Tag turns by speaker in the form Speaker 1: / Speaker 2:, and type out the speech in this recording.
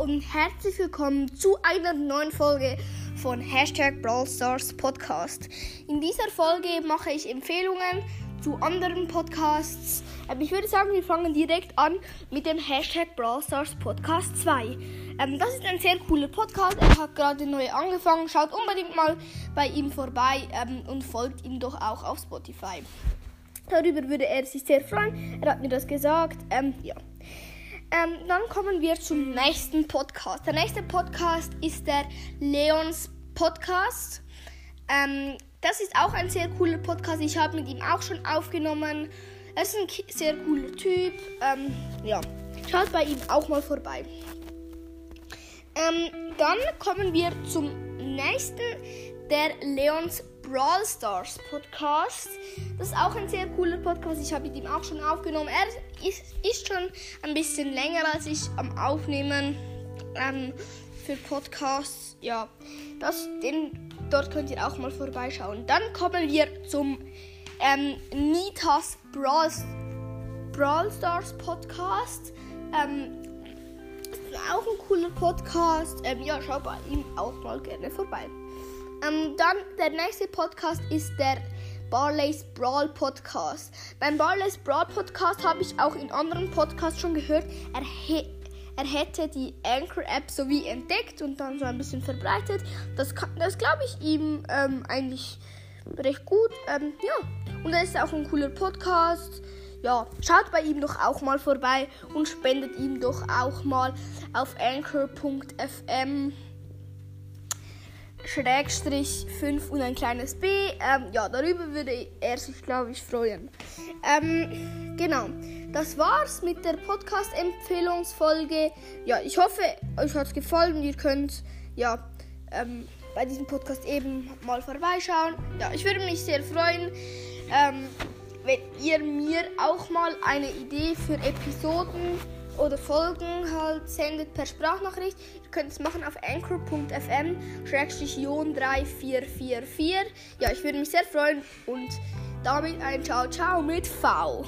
Speaker 1: und herzlich willkommen zu einer neuen Folge von Hashtag Brawl Stars Podcast. In dieser Folge mache ich Empfehlungen zu anderen Podcasts. Ähm, ich würde sagen, wir fangen direkt an mit dem Hashtag Brawl Stars Podcast 2. Ähm, das ist ein sehr cooler Podcast. Er hat gerade neu angefangen. Schaut unbedingt mal bei ihm vorbei ähm, und folgt ihm doch auch auf Spotify. Darüber würde er sich sehr freuen. Er hat mir das gesagt. Ja. Ähm, dann kommen wir zum nächsten Podcast. Der nächste Podcast ist der Leons Podcast. Ähm, das ist auch ein sehr cooler Podcast. Ich habe mit ihm auch schon aufgenommen. Er ist ein sehr cooler Typ. Ähm, ja, schaut bei ihm auch mal vorbei. Ähm, dann kommen wir zum nächsten, der Leons Brawl Stars Podcast. Das ist auch ein sehr cooler Podcast. Ich habe ihm auch schon aufgenommen. Er ist, ist schon ein bisschen länger als ich am Aufnehmen ähm, für Podcasts. Ja, das, den, dort könnt ihr auch mal vorbeischauen. Dann kommen wir zum ähm, Nitas Brawl, Brawl Stars Podcast. Ähm, auch ein cooler Podcast. Ähm, ja, schau bei ihm auch mal gerne vorbei. Ähm, dann der nächste Podcast ist der Barley's Brawl Podcast. Beim Barley's Brawl Podcast habe ich auch in anderen Podcasts schon gehört, er, er hätte die Anchor-App sowie entdeckt und dann so ein bisschen verbreitet. Das, das glaube ich ihm ähm, eigentlich recht gut. Ähm, ja, und er ist auch ein cooler Podcast. Ja, schaut bei ihm doch auch mal vorbei und spendet ihm doch auch mal auf anchor.fm. Schrägstrich 5 und ein kleines B. Ähm, ja, darüber würde er sich, glaube ich, freuen. Ähm, genau, das war's mit der Podcast-Empfehlungsfolge. Ja, ich hoffe, euch hat's gefallen ihr könnt, ja, ähm, bei diesem Podcast eben mal vorbeischauen. Ja, ich würde mich sehr freuen, ähm, wenn ihr mir auch mal eine Idee für Episoden oder Folgen halt sendet per Sprachnachricht. Ihr könnt es machen auf anchor.fm Jon 3444. Ja, ich würde mich sehr freuen und damit ein Ciao Ciao mit V.